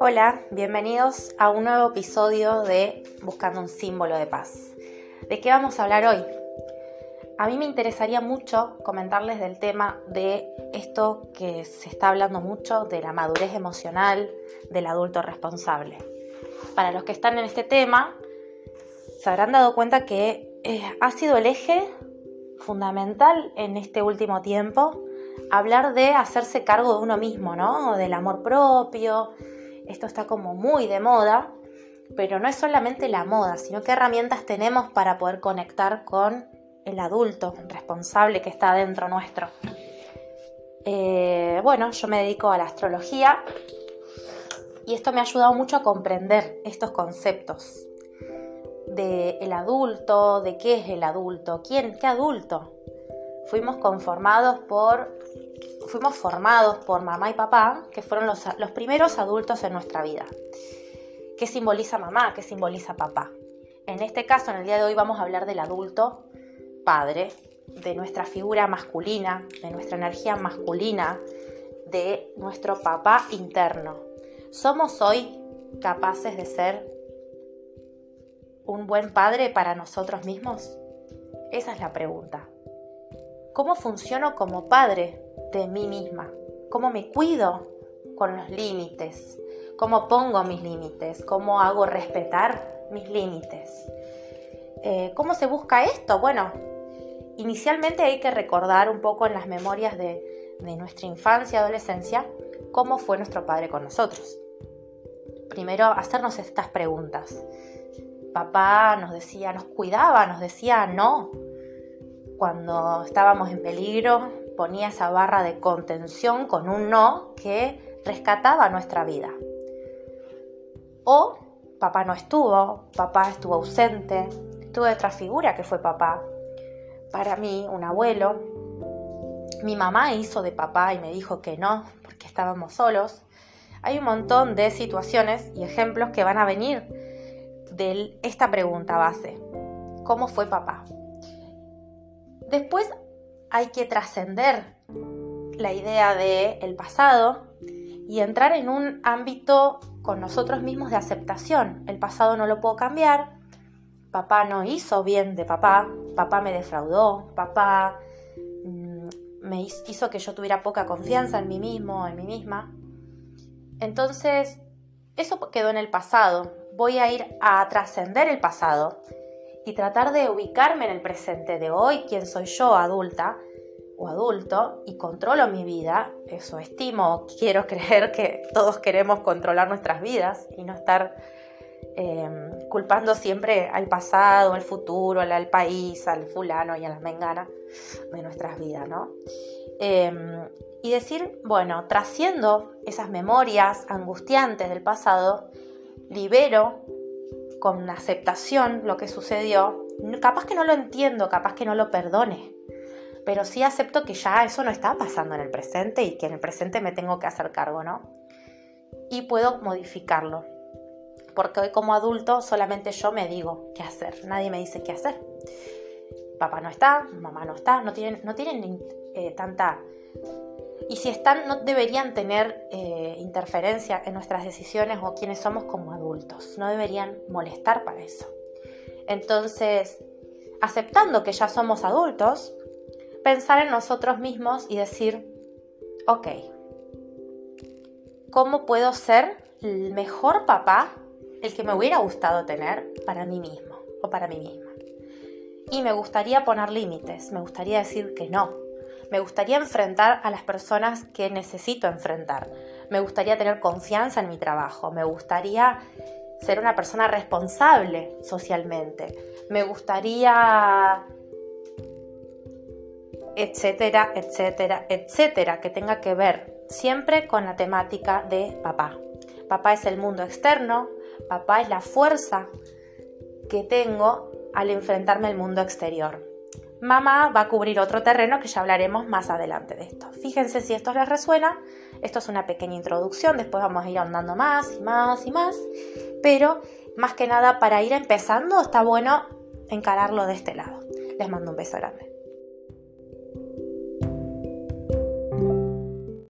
Hola, bienvenidos a un nuevo episodio de Buscando un símbolo de paz. ¿De qué vamos a hablar hoy? A mí me interesaría mucho comentarles del tema de esto que se está hablando mucho, de la madurez emocional del adulto responsable. Para los que están en este tema, se habrán dado cuenta que eh, ha sido el eje fundamental en este último tiempo hablar de hacerse cargo de uno mismo, ¿no? Del amor propio, esto está como muy de moda, pero no es solamente la moda, sino qué herramientas tenemos para poder conectar con el adulto responsable que está dentro nuestro. Eh, bueno, yo me dedico a la astrología y esto me ha ayudado mucho a comprender estos conceptos del adulto, de qué es el adulto, quién, qué adulto. Fuimos conformados por fuimos formados por mamá y papá, que fueron los, primeros adultos en nuestra vida. ¿Qué simboliza mamá? ¿Qué simboliza papá? En este caso, en el día de hoy, vamos a hablar del adulto padre, de nuestra figura masculina, de nuestra energía masculina, de nuestro papá interno. ¿Somos hoy capaces de ser un buen padre para nosotros mismos? Esa es la pregunta. ¿Cómo funciono como padre de mí misma, cómo me cuido con los límites, cómo pongo mis límites, cómo hago respetar mis límites. Eh, ¿Cómo se busca esto? Bueno, inicialmente hay que recordar un poco en las memorias de, de nuestra infancia, adolescencia, cómo fue nuestro padre con nosotros. Primero, hacernos estas preguntas. Papá nos decía, nos cuidaba, nos decía no. Cuando estábamos en peligro, ponía esa barra de contención con un no que rescataba nuestra vida. O papá no estuvo, papá estuvo ausente, tuve otra figura que fue papá. Para mí, un abuelo. Mi mamá hizo de papá y me dijo que no, porque estábamos solos. Hay un montón de situaciones y ejemplos que van a venir de esta pregunta base. ¿Cómo fue papá? Después hay que trascender la idea del el pasado y entrar en un ámbito con nosotros mismos de aceptación. El pasado no lo puedo cambiar, papá no hizo bien de papá, papá me defraudó, papá mm, me hizo que yo tuviera poca confianza en mí mismo, en mí misma. Entonces, eso quedó en el pasado. Voy a ir a trascender el pasado y tratar de ubicarme en el presente de hoy, quién soy yo adulta o adulto, y controlo mi vida, eso estimo, quiero creer que todos queremos controlar nuestras vidas y no estar em, culpando siempre al pasado, al futuro, al, país, al fulano y a la mengana de nuestras vidas, ¿no? Em, y decir, bueno, trasciendo esas memorias angustiantes del pasado, libero con aceptación lo que sucedió, capaz que no lo entiendo, capaz que no lo perdone, pero sí acepto que ya eso no está pasando en el presente y que en el presente me tengo que hacer cargo, ¿no? Y puedo modificarlo, porque hoy como adulto solamente yo me digo qué hacer, nadie me dice qué hacer. Papá no está, mamá no está, no tienen, no tienen eh, tanta y si están, no deberían tener eh, interferencia en nuestras decisiones o quienes somos como adultos. No deberían molestar para eso. Entonces, aceptando que ya somos adultos, pensar en nosotros mismos y decir, ok, ¿cómo puedo ser el mejor papá, el que me hubiera gustado tener para mí mismo o para mí misma? Y me gustaría poner límites, me gustaría decir que no, me gustaría enfrentar a las personas que necesito enfrentar. Me gustaría tener confianza en mi trabajo. Me gustaría ser una persona responsable socialmente. Me gustaría etcétera, etcétera, etcétera, que tenga que ver siempre con la temática de papá. Papá es el mundo externo, papá es la fuerza que tengo al enfrentarme al mundo exterior mamá va a cubrir otro terreno que ya hablaremos más adelante de esto. Fíjense si esto les resuena. Esto es una pequeña introducción, después vamos a ir ahondando más y más y más. Pero más que nada para ir empezando está bueno encararlo de este lado. Les mando un beso grande.